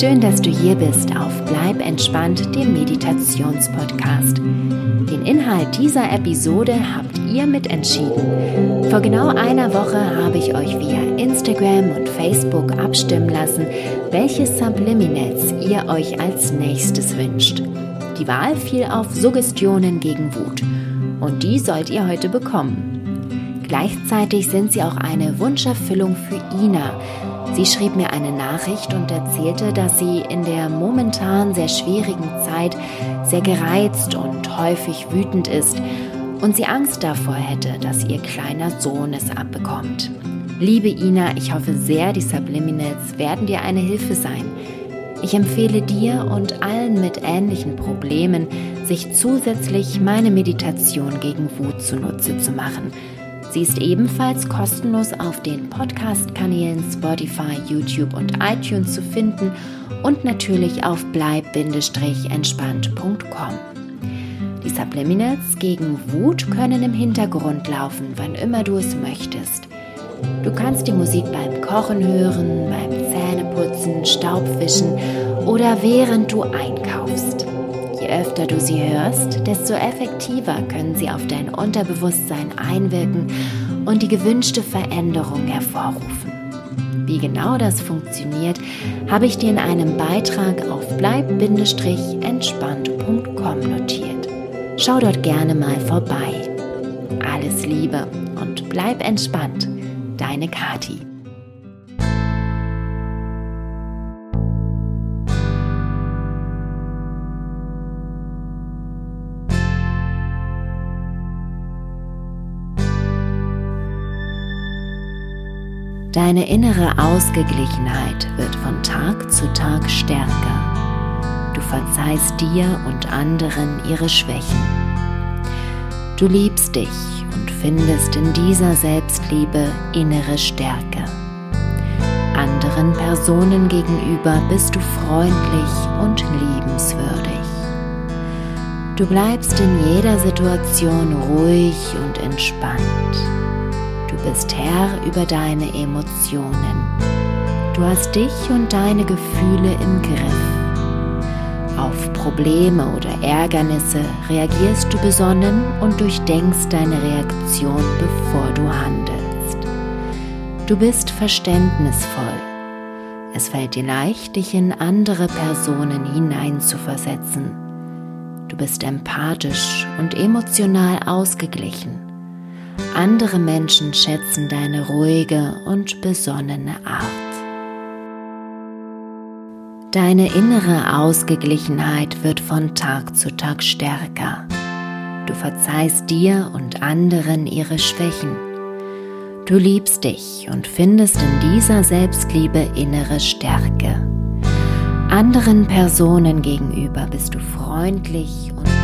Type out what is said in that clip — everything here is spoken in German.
Schön, dass du hier bist auf Bleib entspannt, dem Meditationspodcast. Den Inhalt dieser Episode habt ihr mitentschieden. Vor genau einer Woche habe ich euch via Instagram und Facebook abstimmen lassen, welche Subliminals ihr euch als nächstes wünscht. Die Wahl fiel auf Suggestionen gegen Wut und die sollt ihr heute bekommen. Gleichzeitig sind sie auch eine Wunscherfüllung für Ina, Sie schrieb mir eine Nachricht und erzählte, dass sie in der momentan sehr schwierigen Zeit sehr gereizt und häufig wütend ist und sie Angst davor hätte, dass ihr kleiner Sohn es abbekommt. Liebe Ina, ich hoffe sehr, die Subliminals werden dir eine Hilfe sein. Ich empfehle dir und allen mit ähnlichen Problemen, sich zusätzlich meine Meditation gegen Wut zunutze zu machen – Sie ist ebenfalls kostenlos auf den Podcast-Kanälen Spotify, YouTube und iTunes zu finden und natürlich auf bleib-entspannt.com. Die Subliminals gegen Wut können im Hintergrund laufen, wann immer du es möchtest. Du kannst die Musik beim Kochen hören, beim Zähneputzen, Staubwischen oder während du einkaufst. Öfter du sie hörst, desto effektiver können sie auf dein Unterbewusstsein einwirken und die gewünschte Veränderung hervorrufen. Wie genau das funktioniert, habe ich dir in einem Beitrag auf bleib-entspannt.com notiert. Schau dort gerne mal vorbei. Alles Liebe und bleib entspannt. Deine Kati. Deine innere Ausgeglichenheit wird von Tag zu Tag stärker. Du verzeihst dir und anderen ihre Schwächen. Du liebst dich und findest in dieser Selbstliebe innere Stärke. Anderen Personen gegenüber bist du freundlich und liebenswürdig. Du bleibst in jeder Situation ruhig und entspannt bist Herr über deine Emotionen. Du hast dich und deine Gefühle im Griff. Auf Probleme oder Ärgernisse reagierst du besonnen und durchdenkst deine Reaktion, bevor du handelst. Du bist verständnisvoll. Es fällt dir leicht, dich in andere Personen hineinzuversetzen. Du bist empathisch und emotional ausgeglichen. Andere Menschen schätzen deine ruhige und besonnene Art. Deine innere Ausgeglichenheit wird von Tag zu Tag stärker. Du verzeihst dir und anderen ihre Schwächen. Du liebst dich und findest in dieser Selbstliebe innere Stärke. Anderen Personen gegenüber bist du freundlich und